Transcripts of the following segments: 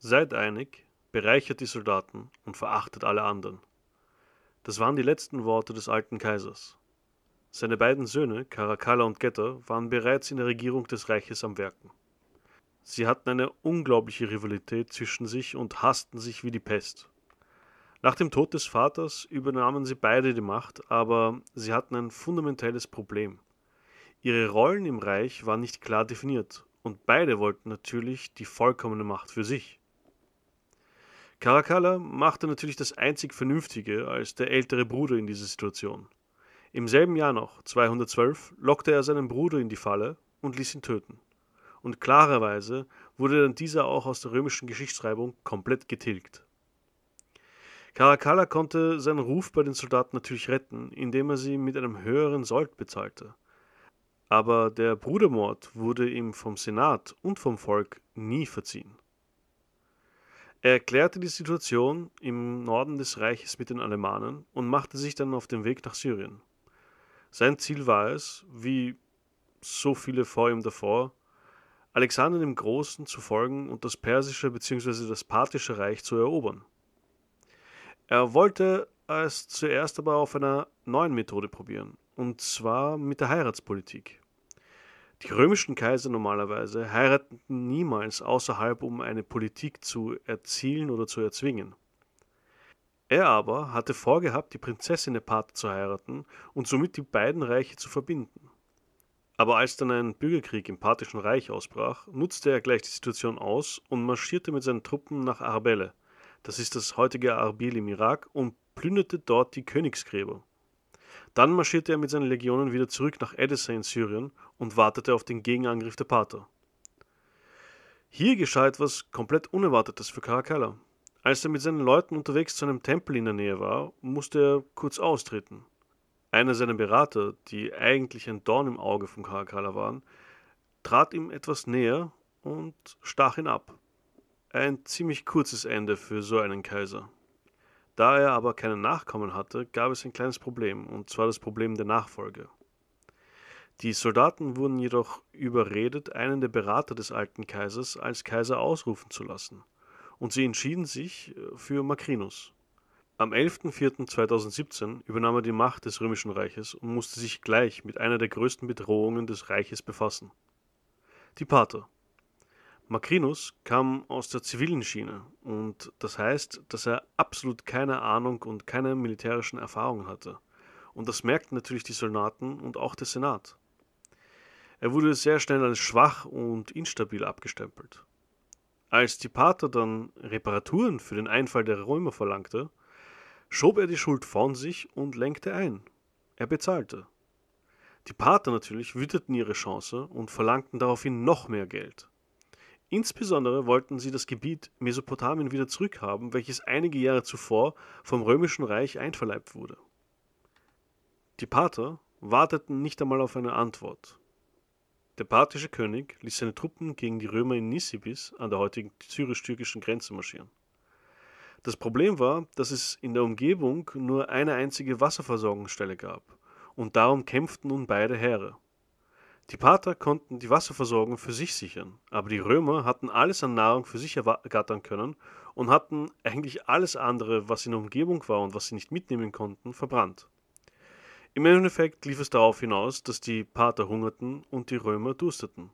Seid einig, bereichert die Soldaten und verachtet alle anderen. Das waren die letzten Worte des alten Kaisers. Seine beiden Söhne, Caracalla und Getta, waren bereits in der Regierung des Reiches am Werken. Sie hatten eine unglaubliche Rivalität zwischen sich und hassten sich wie die Pest. Nach dem Tod des Vaters übernahmen sie beide die Macht, aber sie hatten ein fundamentelles Problem. Ihre Rollen im Reich waren nicht klar definiert und beide wollten natürlich die vollkommene Macht für sich. Caracalla machte natürlich das einzig Vernünftige als der ältere Bruder in dieser Situation. Im selben Jahr noch, 212, lockte er seinen Bruder in die Falle und ließ ihn töten. Und klarerweise wurde dann dieser auch aus der römischen Geschichtsschreibung komplett getilgt. Caracalla konnte seinen Ruf bei den Soldaten natürlich retten, indem er sie mit einem höheren Sold bezahlte. Aber der Brudermord wurde ihm vom Senat und vom Volk nie verziehen. Er erklärte die Situation im Norden des Reiches mit den Alemanen und machte sich dann auf den Weg nach Syrien. Sein Ziel war es, wie so viele vor ihm davor, Alexander dem Großen zu folgen und das persische bzw. das parthische Reich zu erobern. Er wollte es zuerst aber auf einer neuen Methode probieren, und zwar mit der Heiratspolitik. Die römischen Kaiser normalerweise heirateten niemals außerhalb, um eine Politik zu erzielen oder zu erzwingen. Er aber hatte vorgehabt, die Prinzessin der Parther zu heiraten und somit die beiden Reiche zu verbinden. Aber als dann ein Bürgerkrieg im parthischen Reich ausbrach, nutzte er gleich die Situation aus und marschierte mit seinen Truppen nach Arbelle, das ist das heutige Arbil im Irak, und plünderte dort die Königsgräber. Dann marschierte er mit seinen Legionen wieder zurück nach Edessa in Syrien und wartete auf den Gegenangriff der Parther. Hier geschah etwas komplett Unerwartetes für Caracalla. Als er mit seinen Leuten unterwegs zu einem Tempel in der Nähe war, musste er kurz austreten. Einer seiner Berater, die eigentlich ein Dorn im Auge von Caracalla waren, trat ihm etwas näher und stach ihn ab. Ein ziemlich kurzes Ende für so einen Kaiser. Da er aber keine Nachkommen hatte, gab es ein kleines Problem, und zwar das Problem der Nachfolge. Die Soldaten wurden jedoch überredet, einen der Berater des alten Kaisers als Kaiser ausrufen zu lassen, und sie entschieden sich äh, für Macrinus. Am 11.04.2017 übernahm er die Macht des Römischen Reiches und musste sich gleich mit einer der größten Bedrohungen des Reiches befassen. Die Parther. Macrinus kam aus der zivilen Schiene und das heißt, dass er absolut keine Ahnung und keine militärischen Erfahrungen hatte. Und das merkten natürlich die Soldaten und auch der Senat. Er wurde sehr schnell als schwach und instabil abgestempelt. Als die Pater dann Reparaturen für den Einfall der Römer verlangte, schob er die Schuld von sich und lenkte ein. Er bezahlte. Die Pater natürlich wüteten ihre Chance und verlangten daraufhin noch mehr Geld. Insbesondere wollten sie das Gebiet Mesopotamien wieder zurückhaben, welches einige Jahre zuvor vom Römischen Reich einverleibt wurde. Die Parther warteten nicht einmal auf eine Antwort. Der parthische König ließ seine Truppen gegen die Römer in Nisibis an der heutigen syrisch-türkischen Grenze marschieren. Das Problem war, dass es in der Umgebung nur eine einzige Wasserversorgungsstelle gab, und darum kämpften nun beide Heere. Die Parther konnten die Wasserversorgung für sich sichern, aber die Römer hatten alles an Nahrung für sich ergattern können und hatten eigentlich alles andere, was in der Umgebung war und was sie nicht mitnehmen konnten, verbrannt. Im Endeffekt lief es darauf hinaus, dass die Parther hungerten und die Römer dursteten.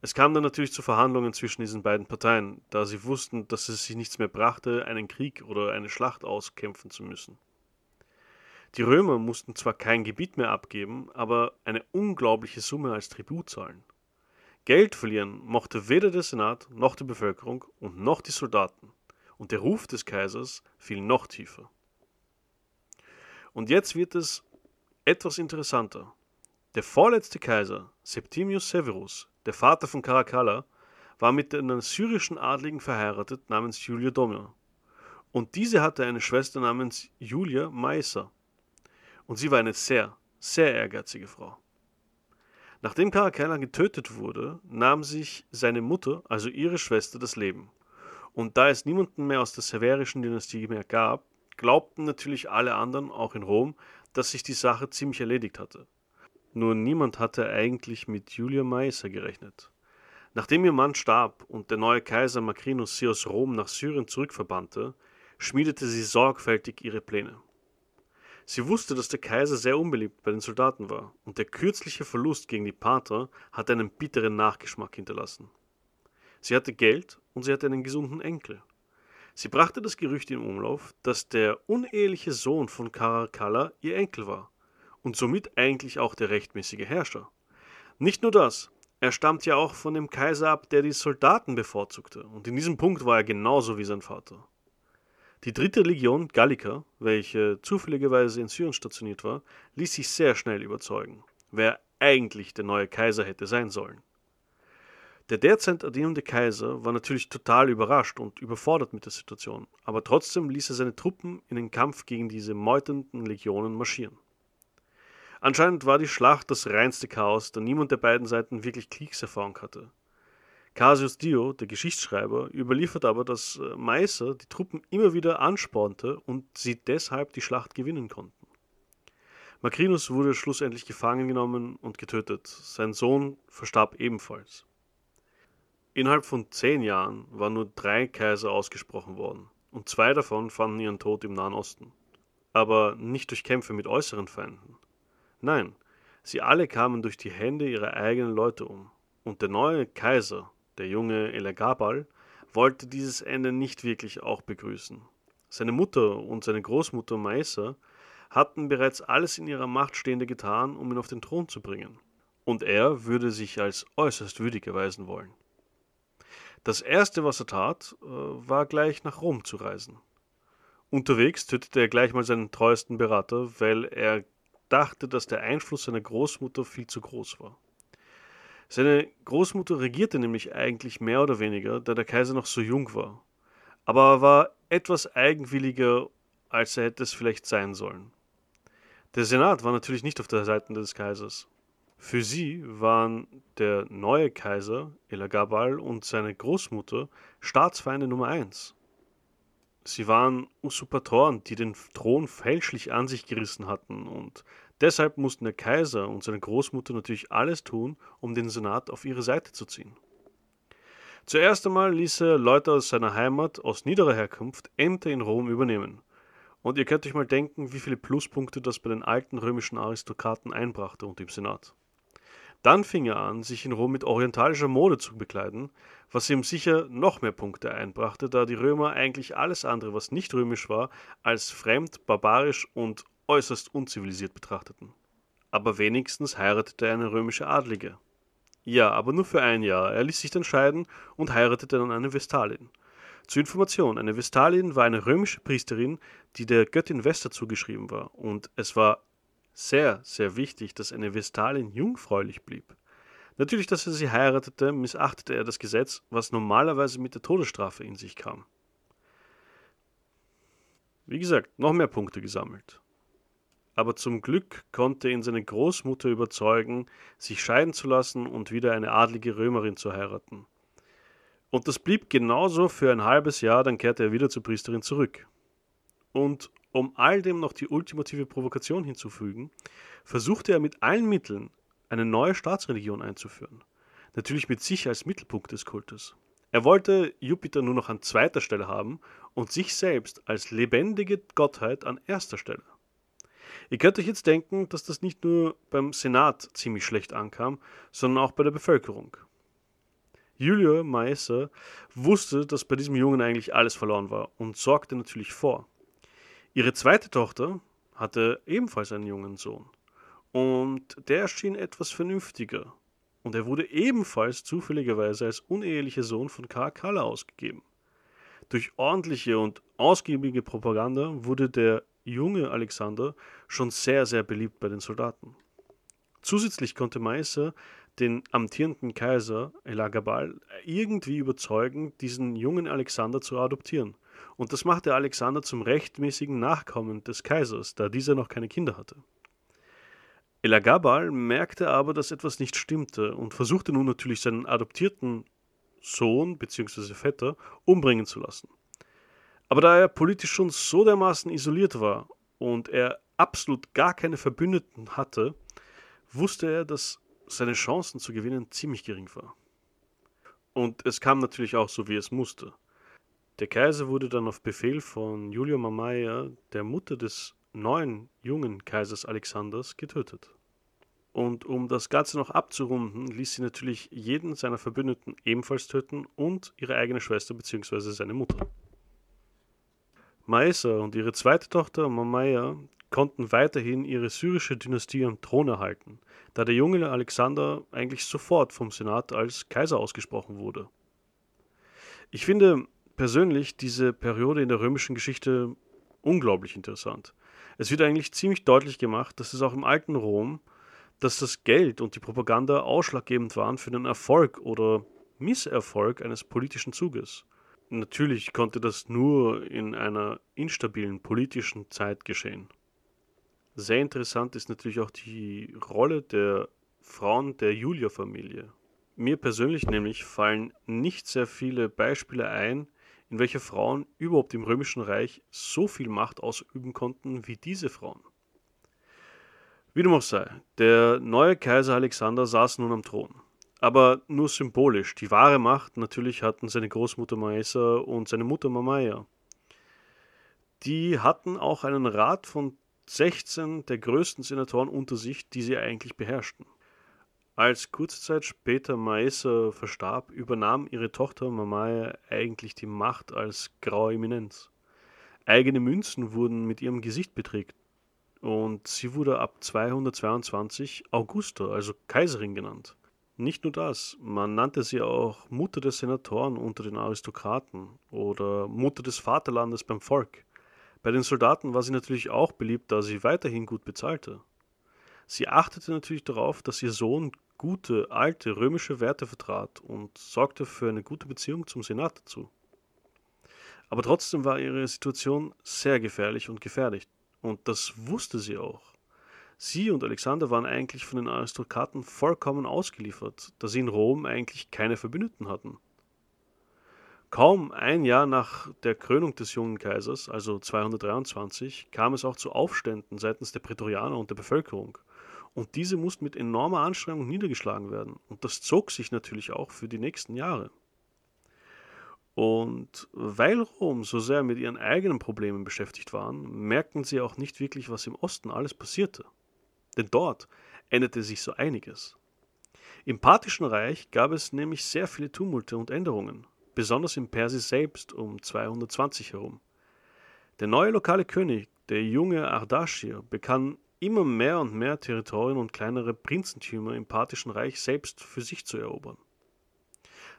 Es kam dann natürlich zu Verhandlungen zwischen diesen beiden Parteien, da sie wussten, dass es sich nichts mehr brachte, einen Krieg oder eine Schlacht auskämpfen zu müssen. Die Römer mussten zwar kein Gebiet mehr abgeben, aber eine unglaubliche Summe als Tribut zahlen. Geld verlieren mochte weder der Senat noch die Bevölkerung und noch die Soldaten, und der Ruf des Kaisers fiel noch tiefer. Und jetzt wird es etwas interessanter. Der vorletzte Kaiser, Septimius Severus, der Vater von Caracalla, war mit einer syrischen Adligen verheiratet namens Julia Domina. Und diese hatte eine Schwester namens Julia Maesa. Und sie war eine sehr, sehr ehrgeizige Frau. Nachdem Caracalla getötet wurde, nahm sich seine Mutter, also ihre Schwester, das Leben. Und da es niemanden mehr aus der severischen Dynastie mehr gab, glaubten natürlich alle anderen, auch in Rom, dass sich die Sache ziemlich erledigt hatte. Nur niemand hatte eigentlich mit Julia Maesa gerechnet. Nachdem ihr Mann starb und der neue Kaiser Macrinus sie aus Rom nach Syrien zurückverbannte, schmiedete sie sorgfältig ihre Pläne. Sie wusste, dass der Kaiser sehr unbeliebt bei den Soldaten war, und der kürzliche Verlust gegen die Pater hatte einen bitteren Nachgeschmack hinterlassen. Sie hatte Geld und sie hatte einen gesunden Enkel. Sie brachte das Gerücht in Umlauf, dass der uneheliche Sohn von Caracalla ihr Enkel war und somit eigentlich auch der rechtmäßige Herrscher. Nicht nur das, er stammt ja auch von dem Kaiser ab, der die Soldaten bevorzugte, und in diesem Punkt war er genauso wie sein Vater. Die dritte Legion Gallica, welche zufälligerweise in Syrien stationiert war, ließ sich sehr schnell überzeugen, wer eigentlich der neue Kaiser hätte sein sollen. Der derzeit erdinende Kaiser war natürlich total überrascht und überfordert mit der Situation, aber trotzdem ließ er seine Truppen in den Kampf gegen diese meuternden Legionen marschieren. Anscheinend war die Schlacht das reinste Chaos, da niemand der beiden Seiten wirklich Kriegserfahrung hatte. Cassius Dio, der Geschichtsschreiber, überliefert aber, dass äh, Meiser die Truppen immer wieder anspornte und sie deshalb die Schlacht gewinnen konnten. Macrinus wurde schlussendlich gefangen genommen und getötet. Sein Sohn verstarb ebenfalls. Innerhalb von zehn Jahren waren nur drei Kaiser ausgesprochen worden, und zwei davon fanden ihren Tod im Nahen Osten. Aber nicht durch Kämpfe mit äußeren Feinden. Nein, sie alle kamen durch die Hände ihrer eigenen Leute um. Und der neue Kaiser, der junge Elagabal, wollte dieses Ende nicht wirklich auch begrüßen. Seine Mutter und seine Großmutter Maesa hatten bereits alles in ihrer Macht Stehende getan, um ihn auf den Thron zu bringen. Und er würde sich als äußerst würdig erweisen wollen. Das erste, was er tat, äh, war gleich nach Rom zu reisen. Unterwegs tötete er gleich mal seinen treuesten Berater, weil er dachte, dass der Einfluss seiner Großmutter viel zu groß war. Seine Großmutter regierte nämlich eigentlich mehr oder weniger, da der Kaiser noch so jung war. Aber er war etwas eigenwilliger, als er hätte es vielleicht sein sollen. Der Senat war natürlich nicht auf der Seite des Kaisers. Für sie waren der neue Kaiser Elagabal und seine Großmutter Staatsfeinde Nummer eins. Sie waren Usurpatoren, die den Thron fälschlich an sich gerissen hatten und Deshalb mussten der Kaiser und seine Großmutter natürlich alles tun, um den Senat auf ihre Seite zu ziehen. Zuerst einmal ließ er Leute aus seiner Heimat, aus niederer Herkunft, Ämter in Rom übernehmen. Und ihr könnt euch mal denken, wie viele Pluspunkte das bei den alten römischen Aristokraten einbrachte und im Senat. Dann fing er an, sich in Rom mit orientalischer Mode zu bekleiden, was ihm sicher noch mehr Punkte einbrachte, da die Römer eigentlich alles andere, was nicht römisch war, als fremd, barbarisch und äußerst unzivilisiert betrachteten. Aber wenigstens heiratete er eine römische Adlige. Ja, aber nur für ein Jahr. Er ließ sich dann scheiden und heiratete dann eine Vestalin. Zur Information, eine Vestalin war eine römische Priesterin, die der Göttin Vesta zugeschrieben war, und es war sehr, sehr wichtig, dass eine Vestalin jungfräulich blieb. Natürlich, dass er sie heiratete, missachtete er das Gesetz, was normalerweise mit der Todesstrafe in sich kam. Wie gesagt, noch mehr Punkte gesammelt aber zum Glück konnte ihn seine Großmutter überzeugen, sich scheiden zu lassen und wieder eine adlige Römerin zu heiraten. Und das blieb genauso für ein halbes Jahr, dann kehrte er wieder zur Priesterin zurück. Und um all dem noch die ultimative Provokation hinzufügen, versuchte er mit allen Mitteln eine neue Staatsreligion einzuführen. Natürlich mit sich als Mittelpunkt des Kultes. Er wollte Jupiter nur noch an zweiter Stelle haben und sich selbst als lebendige Gottheit an erster Stelle. Ihr könnt euch jetzt denken, dass das nicht nur beim Senat ziemlich schlecht ankam, sondern auch bei der Bevölkerung. Julia Maesa wusste, dass bei diesem Jungen eigentlich alles verloren war und sorgte natürlich vor. Ihre zweite Tochter hatte ebenfalls einen jungen Sohn und der erschien etwas vernünftiger und er wurde ebenfalls zufälligerweise als unehelicher Sohn von Caracalla ausgegeben. Durch ordentliche und ausgiebige Propaganda wurde der junge Alexander schon sehr, sehr beliebt bei den Soldaten. Zusätzlich konnte Meiser den amtierenden Kaiser Elagabal irgendwie überzeugen, diesen jungen Alexander zu adoptieren. Und das machte Alexander zum rechtmäßigen Nachkommen des Kaisers, da dieser noch keine Kinder hatte. Elagabal merkte aber, dass etwas nicht stimmte und versuchte nun natürlich seinen adoptierten Sohn bzw. Vetter umbringen zu lassen. Aber da er politisch schon so dermaßen isoliert war und er absolut gar keine Verbündeten hatte, wusste er, dass seine Chancen zu gewinnen ziemlich gering war. Und es kam natürlich auch so, wie es musste. Der Kaiser wurde dann auf Befehl von Julia Mamaia, der Mutter des neuen jungen Kaisers Alexanders, getötet. Und um das Ganze noch abzurunden, ließ sie natürlich jeden seiner Verbündeten ebenfalls töten und ihre eigene Schwester bzw. seine Mutter. Maesa und ihre zweite Tochter Mamaya konnten weiterhin ihre syrische Dynastie am Thron erhalten, da der junge Alexander eigentlich sofort vom Senat als Kaiser ausgesprochen wurde. Ich finde persönlich diese Periode in der römischen Geschichte unglaublich interessant. Es wird eigentlich ziemlich deutlich gemacht, dass es auch im alten Rom, dass das Geld und die Propaganda ausschlaggebend waren für den Erfolg oder Misserfolg eines politischen Zuges. Natürlich konnte das nur in einer instabilen politischen Zeit geschehen. Sehr interessant ist natürlich auch die Rolle der Frauen der Julia-Familie. Mir persönlich nämlich fallen nicht sehr viele Beispiele ein, in welcher Frauen überhaupt im Römischen Reich so viel Macht ausüben konnten wie diese Frauen. Wie dem auch sei, der neue Kaiser Alexander saß nun am Thron aber nur symbolisch. Die wahre Macht natürlich hatten seine Großmutter Maesa und seine Mutter Mamaya. Die hatten auch einen Rat von 16 der größten Senatoren unter sich, die sie eigentlich beherrschten. Als kurze Zeit später Maesa verstarb, übernahm ihre Tochter Mamaya eigentlich die Macht als graue Eminenz. Eigene Münzen wurden mit ihrem Gesicht beträgt und sie wurde ab 222 Augusta, also Kaiserin genannt. Nicht nur das, man nannte sie auch Mutter des Senatoren unter den Aristokraten oder Mutter des Vaterlandes beim Volk. Bei den Soldaten war sie natürlich auch beliebt, da sie weiterhin gut bezahlte. Sie achtete natürlich darauf, dass ihr Sohn gute, alte römische Werte vertrat und sorgte für eine gute Beziehung zum Senat dazu. Aber trotzdem war ihre Situation sehr gefährlich und gefährlich, und das wusste sie auch. Sie und Alexander waren eigentlich von den Aristokraten vollkommen ausgeliefert, da sie in Rom eigentlich keine Verbündeten hatten. Kaum ein Jahr nach der Krönung des jungen Kaisers, also 223, kam es auch zu Aufständen seitens der Prätorianer und der Bevölkerung. Und diese mussten mit enormer Anstrengung niedergeschlagen werden. Und das zog sich natürlich auch für die nächsten Jahre. Und weil Rom so sehr mit ihren eigenen Problemen beschäftigt waren, merkten sie auch nicht wirklich, was im Osten alles passierte. Denn dort änderte sich so einiges. Im Parthischen Reich gab es nämlich sehr viele Tumulte und Änderungen, besonders im Persis selbst um 220 herum. Der neue lokale König, der junge Ardaschir, bekam immer mehr und mehr Territorien und kleinere Prinzentümer im Parthischen Reich selbst für sich zu erobern.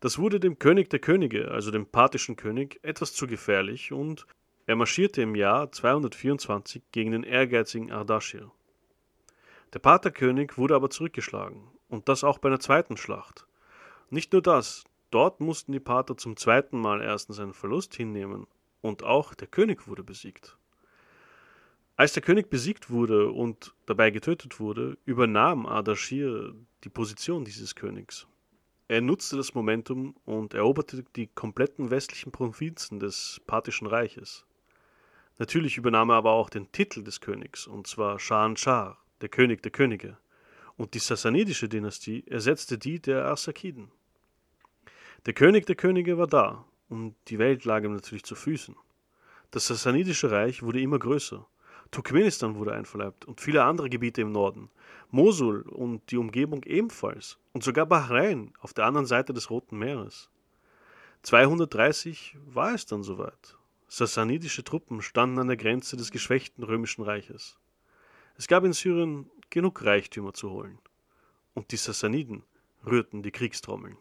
Das wurde dem König der Könige, also dem parthischen König, etwas zu gefährlich und er marschierte im Jahr 224 gegen den ehrgeizigen Ardaschir. Der Paterkönig wurde aber zurückgeschlagen, und das auch bei einer zweiten Schlacht. Nicht nur das, dort mussten die Pater zum zweiten Mal erstens einen Verlust hinnehmen, und auch der König wurde besiegt. Als der König besiegt wurde und dabei getötet wurde, übernahm Ardashir die Position dieses Königs. Er nutzte das Momentum und eroberte die kompletten westlichen Provinzen des Parthischen Reiches. Natürlich übernahm er aber auch den Titel des Königs, und zwar Shahan Shah, der König der Könige, und die sassanidische Dynastie ersetzte die der Arsakiden. Der König der Könige war da, und die Welt lag ihm natürlich zu Füßen. Das sassanidische Reich wurde immer größer. Turkmenistan wurde einverleibt und viele andere Gebiete im Norden. Mosul und die Umgebung ebenfalls. Und sogar Bahrain auf der anderen Seite des Roten Meeres. 230 war es dann soweit. Sassanidische Truppen standen an der Grenze des geschwächten römischen Reiches. Es gab in Syrien genug Reichtümer zu holen. Und die Sassaniden rührten die Kriegstrommeln.